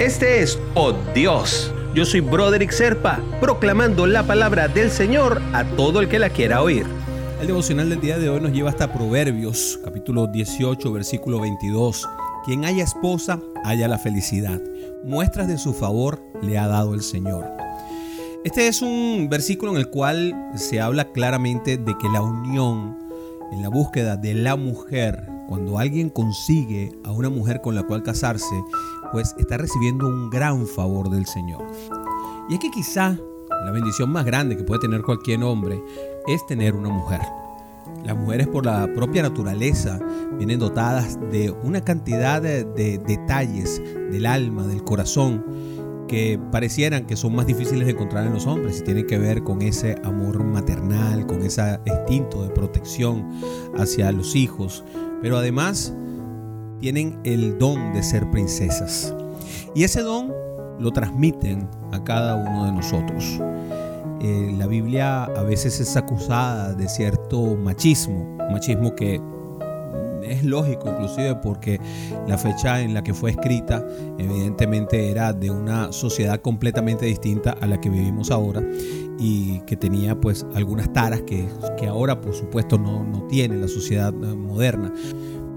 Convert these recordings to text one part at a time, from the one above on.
Este es Oh Dios. Yo soy Broderick Serpa, proclamando la palabra del Señor a todo el que la quiera oír. El devocional del día de hoy nos lleva hasta Proverbios, capítulo 18, versículo 22. Quien haya esposa, haya la felicidad. Muestras de su favor le ha dado el Señor. Este es un versículo en el cual se habla claramente de que la unión en la búsqueda de la mujer, cuando alguien consigue a una mujer con la cual casarse, pues está recibiendo un gran favor del Señor. Y es que quizá la bendición más grande que puede tener cualquier hombre es tener una mujer. Las mujeres por la propia naturaleza vienen dotadas de una cantidad de, detalles del alma, del corazón, que parecieran que son más difíciles de encontrar en los hombres y tienen que ver con ese amor maternal, con ese instinto de protección hacia los hijos, pero además tienen el don de ser princesas. Y ese don lo transmiten a cada uno de nosotros. Eh, la Biblia a veces es acusada de cierto machismo, machismo que es lógico inclusive porque la fecha en la que fue escrita evidentemente era de una sociedad completamente distinta a la que vivimos ahora y que tenía pues algunas taras que, que ahora por supuesto no, no tiene la sociedad eh, moderna.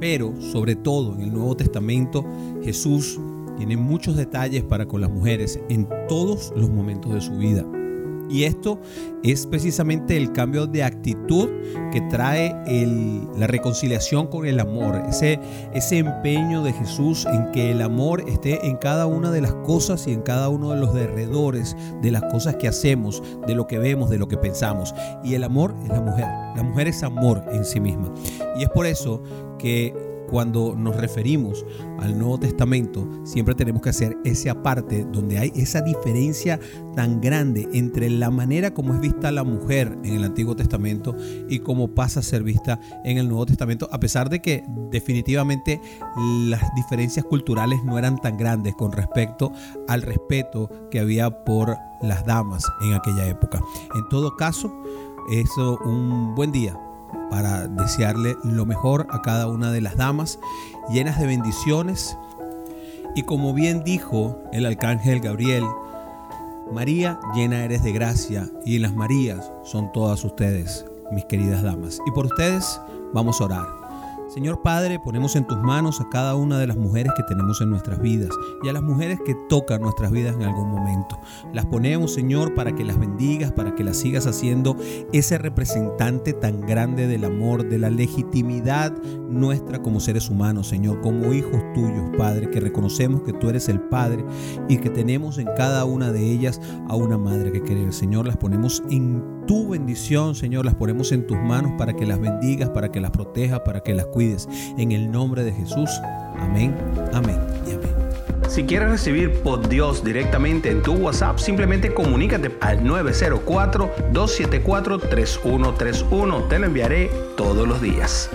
Pero sobre todo en el Nuevo Testamento Jesús tiene muchos detalles para con las mujeres en todos los momentos de su vida. Y esto es precisamente el cambio de actitud que trae la reconciliación con el amor, ese, empeño de Jesús en que el amor esté en cada una de las cosas y en cada uno de los derredores de las cosas que hacemos, de lo que vemos, de lo que pensamos. Y el amor es la mujer, la mujer es amor en sí misma. Y es por eso que cuando nos referimos al Nuevo Testamento, siempre tenemos que hacer ese aparte donde hay esa diferencia tan grande entre la manera como es vista la mujer en el Antiguo Testamento y cómo pasa a ser vista en el Nuevo Testamento, a pesar de que definitivamente las diferencias culturales no eran tan grandes con respecto al respeto que había por las damas en aquella época. En todo caso, eso un buen día para desearle lo mejor a cada una de las damas, llenas de bendiciones. Y como bien dijo el arcángel Gabriel, María, llena eres de gracia, y las Marías son todas ustedes, mis queridas damas. Y por ustedes vamos a orar. Señor Padre, ponemos en tus manos a cada una de las mujeres que tenemos en nuestras vidas y a las mujeres que tocan nuestras vidas en algún momento. Las ponemos, Señor, para que las bendigas, para que las sigas haciendo ese representante tan grande del amor, de la legitimidad nuestra como seres humanos, Señor, como hijos tuyos, Padre, que reconocemos que tú eres el Padre y que tenemos en cada una de ellas a una madre que querer. Señor, las ponemos en tu bendición, Señor, las ponemos en tus manos para que las bendigas, para que las protejas, para que las en el nombre de Jesús. Amén, amén y amén. Si quieres recibir por Dios directamente en tu WhatsApp, simplemente comunícate al 904-274-3131. Te lo enviaré todos los días.